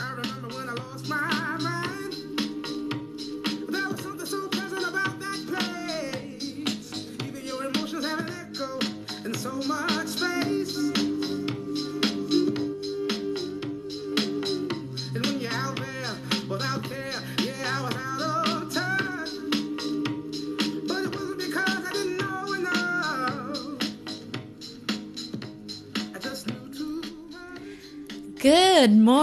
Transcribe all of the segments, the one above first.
I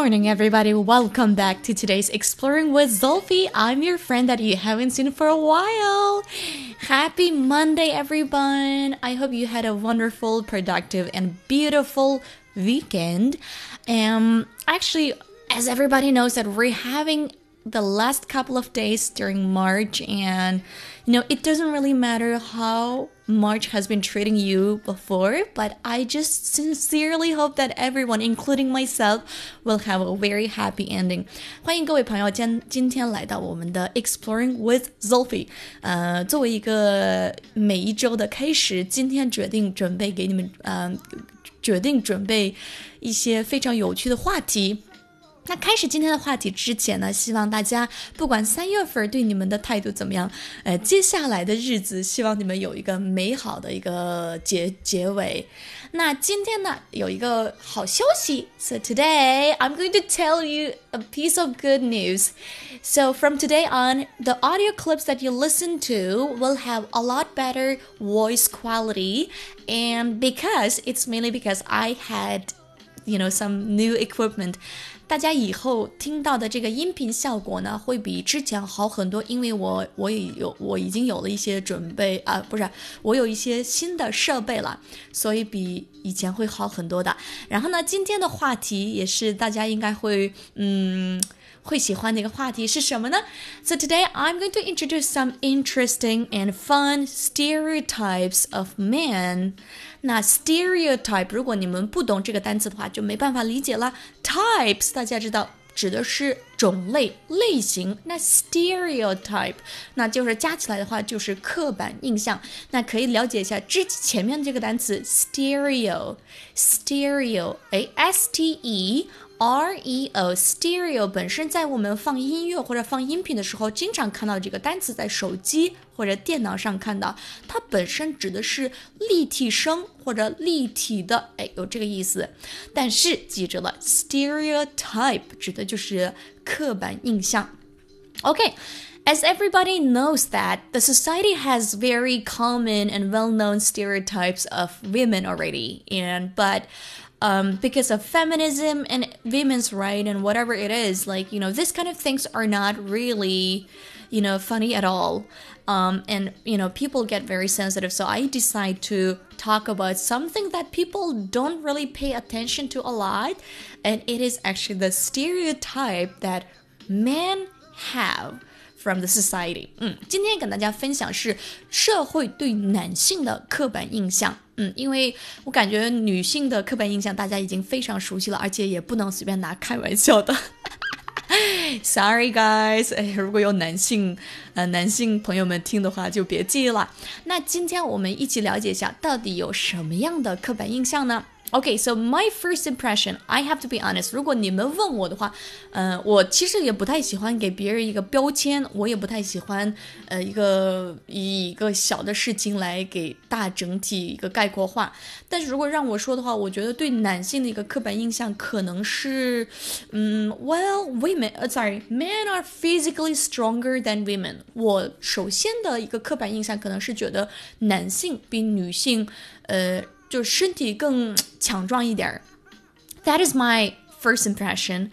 morning, everybody. Welcome back to today's Exploring with Zolfi. I'm your friend that you haven't seen for a while. Happy Monday, everyone. I hope you had a wonderful, productive, and beautiful weekend. Um, actually, as everybody knows, that we're having the last couple of days during March, and you know, it doesn't really matter how March has been treating you before, but I just sincerely hope that everyone, including myself, will have a very happy ending. 欢迎各位朋友今今天来到我们的 Exploring with Zolfi。呃，作为一个每一周的开始，今天决定准备给你们，呃，决定准备一些非常有趣的话题。 那开始今天的话题之前呢，希望大家不管三月份对你们的态度怎么样，呃，接下来的日子希望你们有一个美好的一个结结尾。那今天呢，有一个好消息，So today I'm going to tell you a piece of good news. So from today on, the audio clips that you listen to will have a lot better voice quality, and because it's mainly because I had you know some new equipment 大家以后听到的这个音频效果呢，会比之前好很多，因为我我也有我已经有了一些准备啊，不是，我有一些新的设备了，所以比以前会好很多的。然后呢，今天的话题也是大家应该会嗯。会喜欢的一个话题是什么呢？So today I'm going to introduce some interesting and fun stereotypes of men. 那 stereotype 如果你们不懂这个单词的话，就没办法理解了。Types 大家知道指的是种类、类型。那 stereotype 那就是加起来的话就是刻板印象。那可以了解一下之前面这个单词 stereo，stereo，哎，s t e。R E O stereo 本身在我们放音乐或者放音频的时候，经常看到这个单词，在手机或者电脑上看到，它本身指的是立体声或者立体的，哎，有这个意思。但是记住了，stereotype 指的就是刻板印象。OK。As everybody knows that the society has very common and well-known stereotypes of women already, and but um, because of feminism and women's right and whatever it is, like, you know, this kind of things are not really, you know, funny at all. Um, and, you know, people get very sensitive. So I decide to talk about something that people don't really pay attention to a lot. And it is actually the stereotype that men have from the society。嗯，今天跟大家分享是社会对男性的刻板印象。嗯，因为我感觉女性的刻板印象大家已经非常熟悉了，而且也不能随便拿开玩笑的。Sorry guys，哎，如果有男性呃男性朋友们听的话，就别记了。那今天我们一起了解一下，到底有什么样的刻板印象呢 ？Okay, so my first impression, I have to be honest. 如果你们问我的话，呃，我其实也不太喜欢给别人一个标签，我也不太喜欢，呃，一个以一个小的事情来给大整体一个概括化。但是如果让我说的话，我觉得对男性的一个刻板印象可能是，嗯，Well, women, sorry, men are physically stronger than women. 我首先的一个刻板印象可能是觉得男性比女性，呃。 就身体更强壮一点儿。That is my first impression.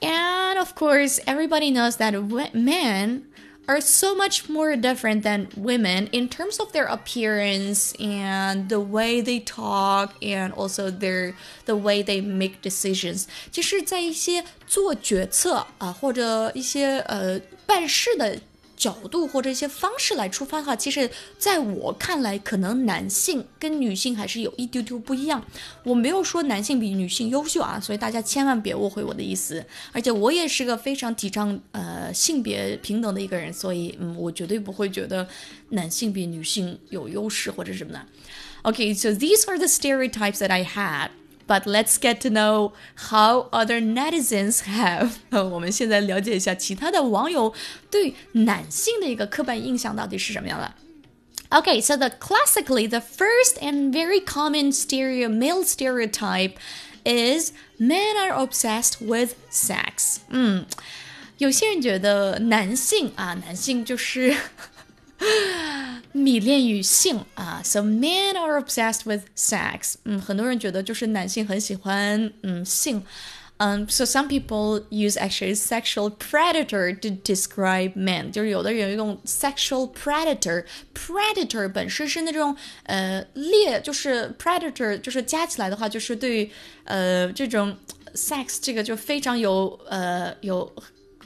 And of course, everybody knows that men are so much more different than women in terms of their appearance and the way they talk and also their the way they make decisions. 就是在一些做决策啊，或者一些呃办事的 角度或者一些方式来出发的话，其实在我看来，可能男性跟女性还是有一丢丢不一样。我没有说男性比女性优秀啊，所以大家千万别误会我的意思。而且我也是个非常提倡呃性别平等的一个人，所以嗯，我绝对不会觉得男性比女性有优势或者什么的。Okay, so these are the stereotypes that I had. But let's get to know how other netizens have。我们现在了解一下其他的网友对男性的一个刻板印象到底是什么样的。Okay, so the classically the first and very common stereo male stereotype is men are obsessed with sex. 嗯，有些人觉得男性啊，男性就是 迷恋于性啊，so men are obsessed with sex。嗯，很多人觉得就是男性很喜欢嗯性。Um, so some people use actually sexual predator to describe men，就是有的人用 sexual predator，predator 本身是那种呃猎，就是 predator 就是加起来的话，就是对呃这种 sex 这个就非常有呃有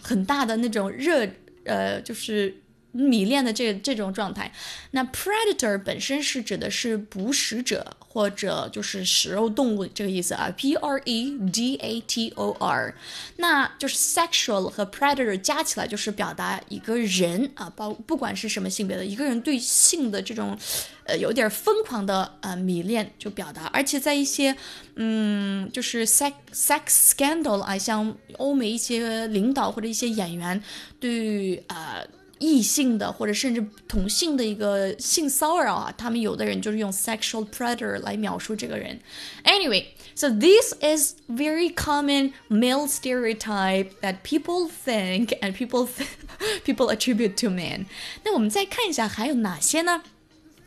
很大的那种热呃就是。 迷恋的这这种状态，那 predator 本身是指的是捕食者或者就是食肉动物这个意思啊，p r e d a t o r，那就是 sexual 和 predator 加起来就是表达一个人啊，包不管是什么性别的一个人对性的这种呃有点疯狂的呃迷恋就表达，而且在一些嗯就是 sex sex scandal 啊，像欧美一些领导或者一些演员对呃。异性的或者甚至同性的一个性骚扰啊，他们有的人就是用 sexual predator 来描述这个人。Anyway, so this is very common male stereotype that people think and people people attribute to men. 那我们再看一下还有哪些呢？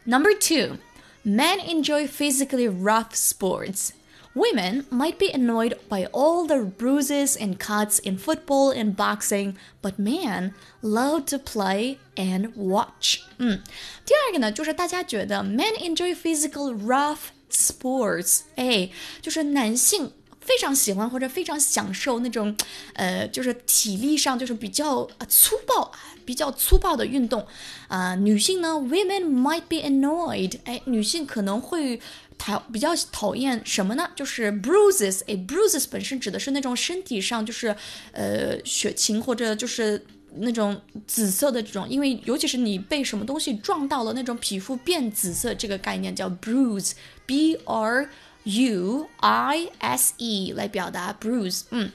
Number two, men enjoy physically rough sports. Women might be annoyed by all the bruises and cuts in football and boxing, but men love to play and watch. 嗯，第二个呢，就是大家觉得 men enjoy physical rough sports，哎，就是男性非常喜欢或者非常享受那种，呃，就是体力上就是比较粗暴、比较粗暴的运动。啊、呃，女性呢，women might be annoyed，哎，女性可能会 讨比较讨厌什么呢？就是 bruises，哎，bruises 本身指的是那种身体上就是呃血青或者就是那种紫色的这种，因为尤其是你被什么东西撞到了，那种皮肤变紫色，这个概念叫 bruise，b r u i s e 来表达 bruise，嗯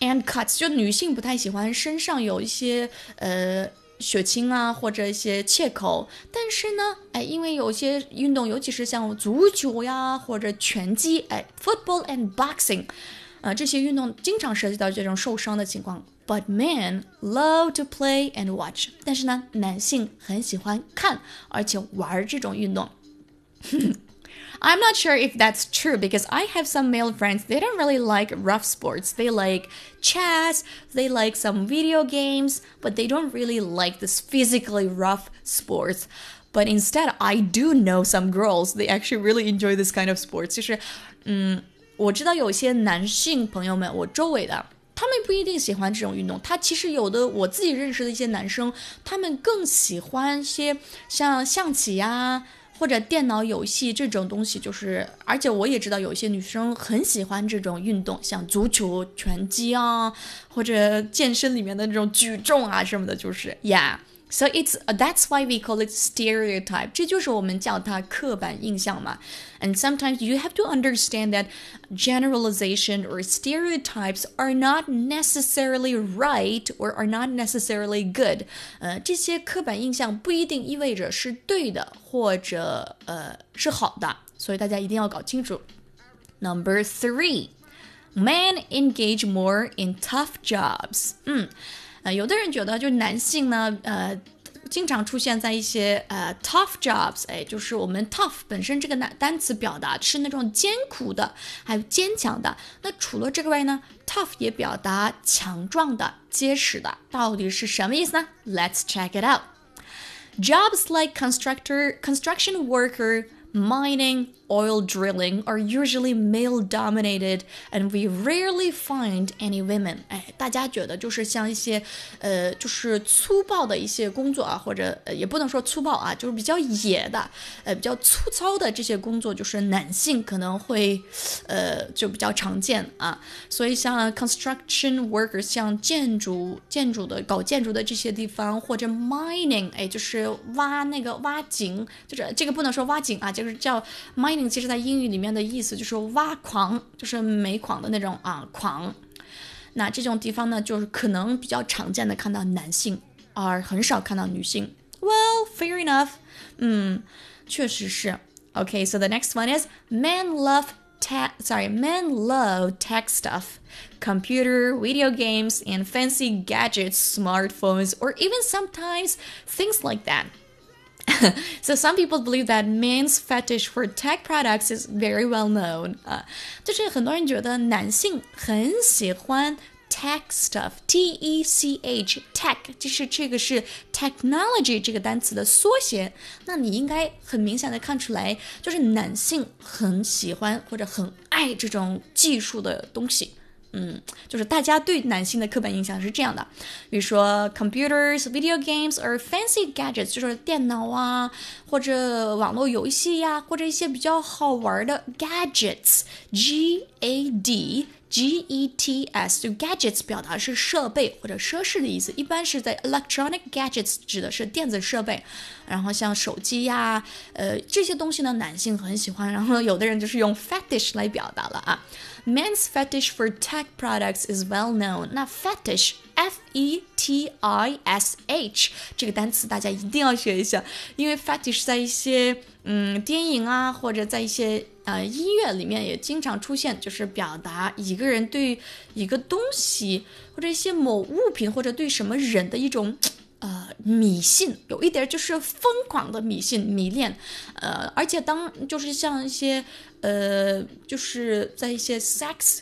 ，and cuts 就女性不太喜欢身上有一些呃。血清啊，或者一些切口，但是呢，哎，因为有些运动，尤其是像足球呀，或者拳击，哎，football and boxing，啊，这些运动经常涉及到这种受伤的情况。But men love to play and watch，但是呢，男性很喜欢看而且玩这种运动。I'm not sure if that's true because I have some male friends, they don't really like rough sports. They like chess, they like some video games, but they don't really like this physically rough sports. But instead, I do know some girls, they actually really enjoy this kind of sports. 就是，嗯，我知道有些男性朋友们，我周围的。他们不一定喜欢这种运动，他其实有的我自己认识的一些男生，他们更喜欢一些像象棋呀， 或者电脑游戏这种东西，就是，而且我也知道有一些女生很喜欢这种运动，像足球、拳击啊，或者健身里面的那种举重啊什么的，就是呀。So it's that's why we call it stereotype. 这就是我们叫它刻板印象嘛。And sometimes you have to understand that generalization or stereotypes are not necessarily right or are not necessarily good. 呃，这些刻板印象不一定意味着是对的或者呃是好的，所以大家一定要搞清楚。Number three, men engage more in tough jobs. 嗯。 啊，有的人觉得，就男性呢，呃，经常出现在一些呃 tough jobs，哎，就是我们 tough 本身这个单单词表达是那种艰苦的，还有坚强的。那除了这个外呢，tough 也表达强壮的、结实的，到底是什么意思呢？Let's check it out. Jobs like constructor, construction worker. mining, oil drilling are usually male dominated, and we rarely find any women。哎，大家觉得就是像一些呃，就是粗暴的一些工作啊，或者呃，也不能说粗暴啊，就是比较野的，呃，比较粗糙的这些工作，就是男性可能会呃就比较常见啊。所以像 construction workers，像建筑建筑的搞建筑的这些地方，或者 mining，哎，就是挖那个挖井，就是这个不能说挖井啊， 就 这个叫 mining，其实在英语里面的意思就是挖矿，就是煤矿的那种啊矿。那这种地方呢，就是可能比较常见的看到男性，而很少看到女性。Well, fair enough. 嗯，确实是。Okay, so the next one is men love tech. Sorry, men love tech stuff, computer, video games, and fancy gadgets, smartphones, or even sometimes things like that. so some people believe that men's fetish for tech products is very well known 啊，就是很多人觉得男性很喜欢 tech stuff，T E C H tech，就是这个是 technology 这个单词的缩写。那你应该很明显的看出来，就是男性很喜欢或者很爱这种技术的东西。 嗯，就是大家对男性的刻板印象是这样的，比如说 computers, video games or fancy gadgets，就是电脑啊，或者网络游戏呀，或者一些比较好玩的 gadgets，G A D G E T S，就 gadgets 表达是设备或者奢侈的意思，一般是在 electronic gadgets 指的是电子设备，然后像手机呀，呃这些东西呢，男性很喜欢，然后有的人就是用 fetish 来表达了啊。Men's fetish for tech products is well known. 那 fetish F E T I S H 这个单词大家一定要学一下，因为 fetish 在一些嗯电影啊或者在一些呃音乐里面也经常出现，就是表达一个人对一个东西或者一些某物品或者对什么人的一种。迷信有一点就是疯狂的迷信、迷恋，呃，而且当就是像一些呃，就是在一些 sex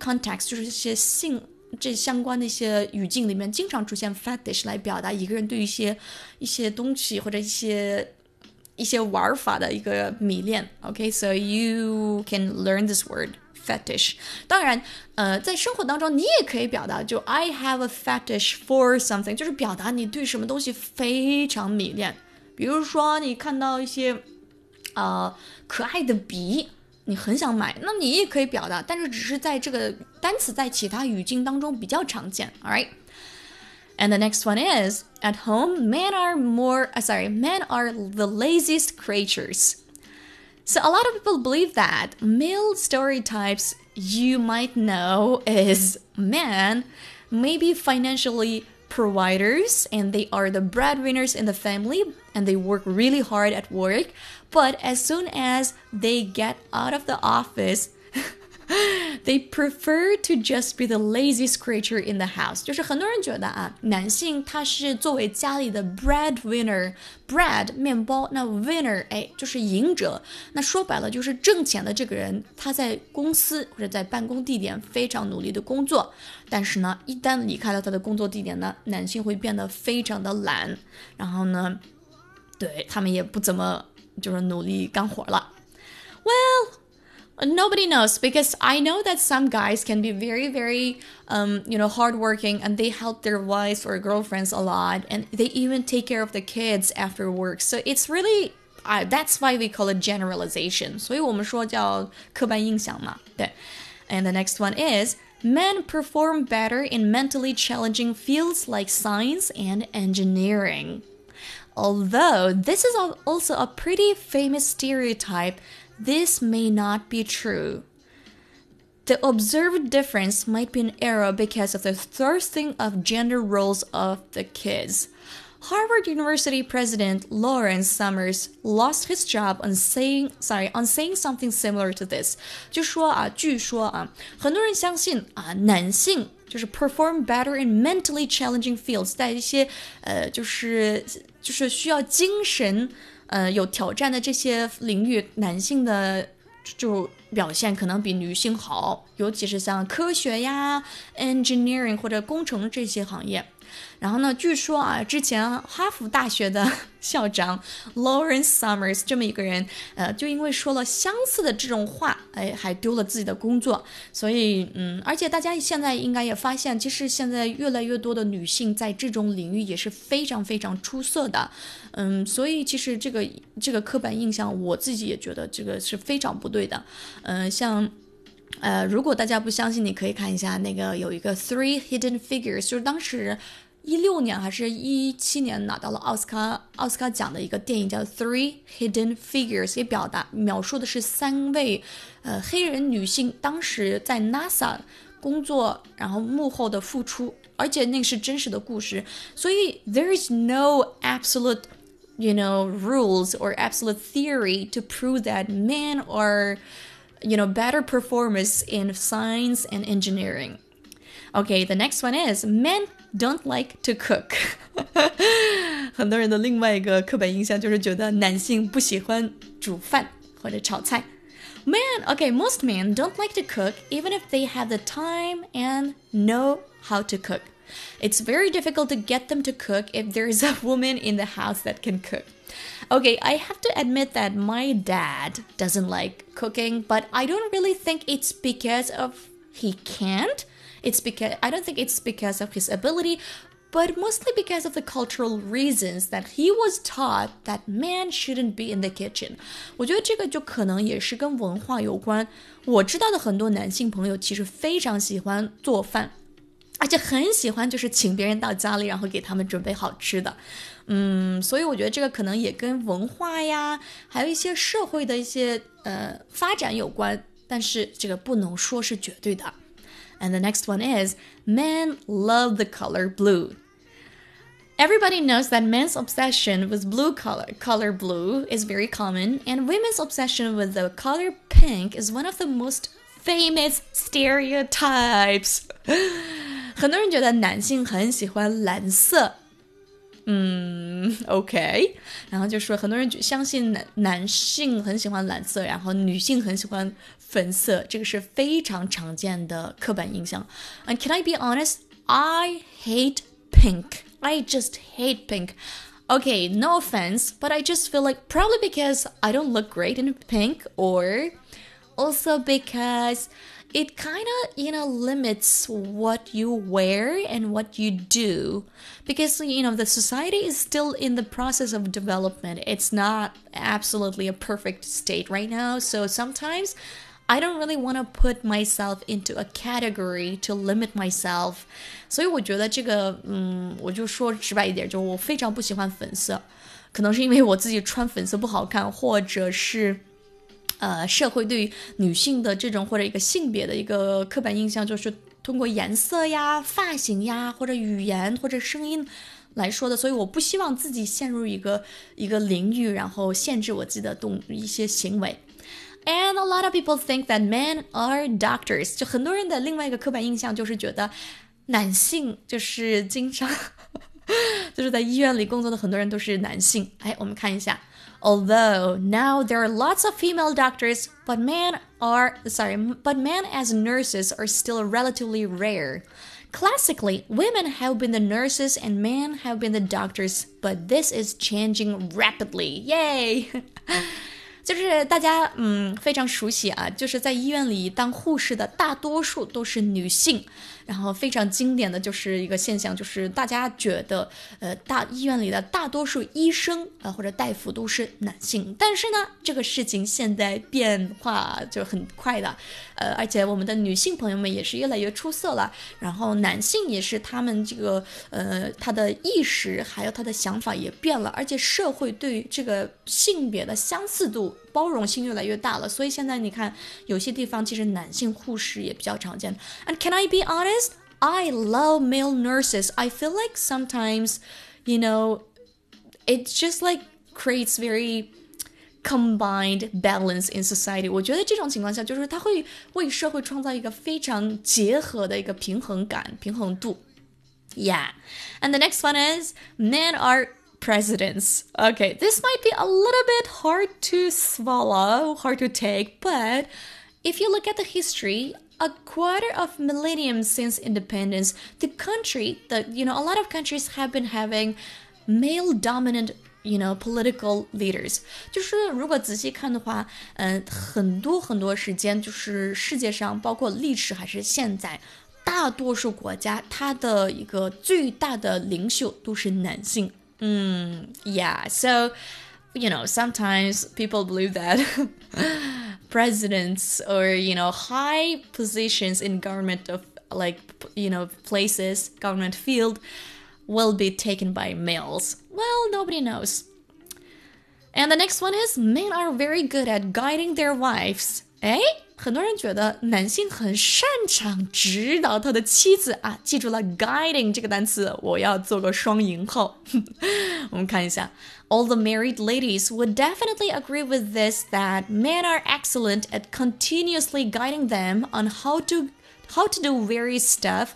context，就是一些性这相关的一些语境里面，经常出现 fetish 来表达一个人对一些一些东西或者一些一些玩法的一个迷恋。OK，so you can learn this word。fetish。当然，呃，在生活当中，你也可以表达，就 I have a fetish for something，就是表达你对什么东西非常迷恋。比如说，你看到一些呃可爱的笔，你很想买，那你也可以表达，但是只是在这个单词在其他语境当中比较常见。All right。And the next one is at home, men are more, uh, sorry, men are the laziest creatures. So a lot of people believe that male stereotypes you might know is men, maybe financially providers and they are the breadwinners in the family and they work really hard at work. But as soon as they get out of the office, They prefer to just be the laziest creature in the house。就是很多人觉得啊，男性他是作为家里的 breadwinner，bread 面包，那 winner 哎就是赢者。那说白了就是挣钱的这个人，他在公司或者在办公地点非常努力的工作，但是呢，一旦离开了他的工作地点呢，男性会变得非常的懒，然后呢，对他们也不怎么就是努力干活了。Well. Nobody knows because I know that some guys can be very, very, um, you know, hardworking and they help their wives or girlfriends a lot and they even take care of the kids after work. So it's really, uh, that's why we call it generalization. And the next one is men perform better in mentally challenging fields like science and engineering. Although this is also a pretty famous stereotype this may not be true. The observed difference might be an error because of the thrusting of gender roles of the kids. Harvard University president Lawrence Summers lost his job on saying sorry on saying something similar to this，就说啊，据说啊，很多人相信啊，男性就是 perform better in mentally challenging fields，在一些呃，就是就是需要精神。 呃，有挑战的这些领域，男性的就表现可能比女性好，尤其是像科学呀、engineering 或者工程这些行业。然后呢？据说啊，之前哈佛大学的 校长 Lawrence Summers 这么一个人，呃，就因为说了相似的这种话，哎，还丢了自己的工作。所以，嗯，而且大家现在应该也发现，其实现在越来越多的女性在这种领域也是非常非常出色的。嗯，所以其实这个这个刻板印象，我自己也觉得这个是非常不对的。嗯，像。呃，如果大家不相信，你可以看一下那个有一个 Three Hidden Figures，就是当时 一六年还是一七年拿到了奥斯卡奥斯卡奖的一个电影叫《Three Hidden Figures》，也表达描述的是三位呃黑人女性当时在 NASA 工作，然后幕后的付出，而且那是真实的故事，所以 there is no absolute you know rules or absolute theory to prove that men are you know better performers in science and engineering. Okay, the next one is men don't like to cook. 很多人的另外一个刻板印象就是觉得男性不喜欢煮饭或者炒菜。Men, okay, most men don't like to cook even if they have the time and know how to cook. It's very difficult to get them to cook if there's a woman in the house that can cook. Okay, I have to admit that my dad doesn't like cooking, but I don't really think it's because of he can't. It's because I don't think it's because of his ability, but mostly because of the cultural reasons that he was taught that man shouldn't be in the kitchen. 我觉得这个就可能也是跟文化有关。我知道的很多男性朋友其实非常喜欢做饭。 而且很喜欢，就是请别人到家里，然后给他们准备好吃的，嗯，所以我觉得这个可能也跟文化呀，还有一些社会的一些呃发展有关，但是这个不能说是绝对的。And the next one is men love the color blue. Everybody knows that men's obsession with blue color, color blue, is very common, and women's obsession with the color pink is one of the most famous stereotypes. 很多人觉得男性很喜欢蓝色，嗯，OK，然后就说很多人相信男男性很喜欢蓝色，然后女性很喜欢粉色，这个是非常常见的刻板印象。And can I be honest? I hate pink. I just hate pink. Okay, no offense, but I just feel like probably because I don't look great in pink or also because it kind of you know limits what you wear and what you do because you know the society is still in the process of development it's not absolutely a perfect state right now so sometimes I don't really want to put myself into a category to limit myself，所以我觉得这个，嗯，我就说直白一点，就我非常不喜欢粉色，可能是因为我自己穿粉色不好看，或者是。 呃，社会对女性的这种或者一个性别的一个刻板印象，就是通过颜色呀、发型呀，或者语言或者声音来说的。所以我不希望自己陷入一个一个领域，然后限制我自己的动一些行为。And a lot of people think that men are doctors。就很多人的另外一个刻板印象就是觉得男性就是经常 就是在医院里工作的很多人都是男性。哎，我们看一下。Although now there are lots of female doctors, but men are sorry, but men as nurses are still relatively rare. Classically, women have been the nurses and men have been the doctors, but this is changing rapidly. Yay! 就是大家嗯非常熟悉啊，就是在医院里当护士的大多数都是女性。 然后非常经典的就是一个现象，就是大家觉得，呃，大医院里的大多数医生啊或者大夫都是男性。但是呢，这个事情现在变化就很快的，呃，而且我们的女性朋友们也是越来越出色了。然后男性也是他们这个，呃，他的意识还有他的想法也变了，而且社会对这个性别的相似度、包容性越来越大了。所以现在你看，有些地方其实男性护士也比较常见。And can I be honest? honest, I love male nurses. I feel like sometimes, you know, it just like creates very combined balance in society. 我觉得这种情况下，就是它会为社会创造一个非常结合的一个平衡感、平衡度。Yeah. And the next one is men are presidents. Okay, this might be a little bit hard to swallow, hard to take, but if you look at the history, a quarter of millennium since independence, the country, the you know, a lot of countries have been having male dominant you know political leaders，就是如果仔细看的话，嗯、呃，很多很多时间就是世界上包括历史还是现在，大多数国家它的一个最大的领袖都是男性。 Mm, 嗯，Yeah，so you know sometimes people believe that presidents or you know high positions in government of like you know places government field will be taken by males? Well, nobody knows. And the next one is men are very good at guiding their wives. 哎，很多人觉得男性很擅长指导他的妻子啊，记住了 guiding 这个单词，我要做个双引号。我们看一下，all the married ladies would definitely agree with this that men are excellent at continuously guiding them on how to how to do various stuff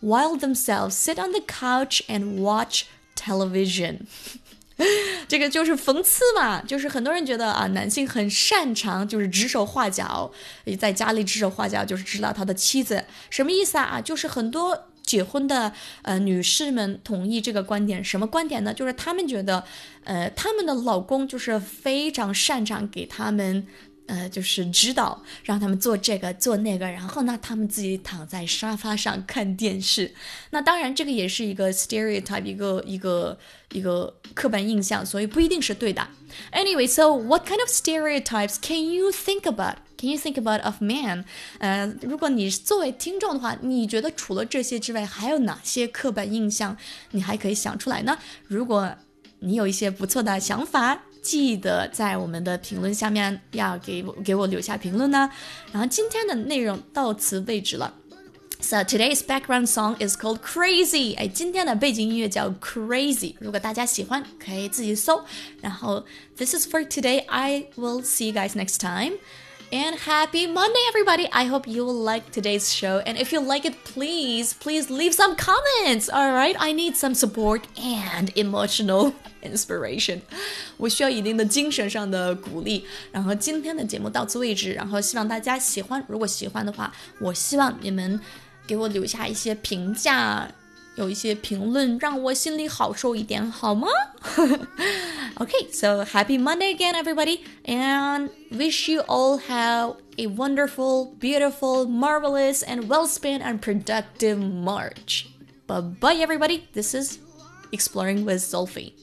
while themselves sit on the couch and watch television. 这个就是讽刺嘛，就是很多人觉得啊，男性很擅长就是指手画脚，在家里指手画脚，就是知道他的妻子，什么意思啊？就是很多结婚的呃女士们同意这个观点，什么观点呢？就是他们觉得，呃，他们的老公就是非常擅长给他们。呃，就是指导让他们做这个做那个，然后呢，他们自己躺在沙发上看电视。那当然，这个也是一个 stereotype，一个一个一个刻板印象，所以不一定是对的。Anyway, so what kind of stereotypes can you think about? Can you think about of man? 呃，如果你作为听众的话，你觉得除了这些之外，还有哪些刻板印象你还可以想出来呢？如果你有一些不错的想法。记得在我们的评论下面要给我给我留下评论呢。然后今天的内容到此为止了。So today's background song is called Crazy。哎，今天的背景音乐叫 Crazy。如果大家喜欢，可以自己搜。然后 This is for today. I will see you guys next time. And happy Monday, everybody! I hope you will like today's show. And if you like it, please, please leave some comments. All right, I need some support and emotional inspiration. 我需要一定的精神上的鼓励。然后今天的节目到此为止。然后希望大家喜欢。如果喜欢的话，我希望你们给我留下一些评价。 有一些评论让我心里好受一点，好吗？Okay, so happy Monday again, everybody, and wish you all have a wonderful, beautiful, marvelous, and well spent and productive March. Bye bye, everybody. This is Exploring with Sophie.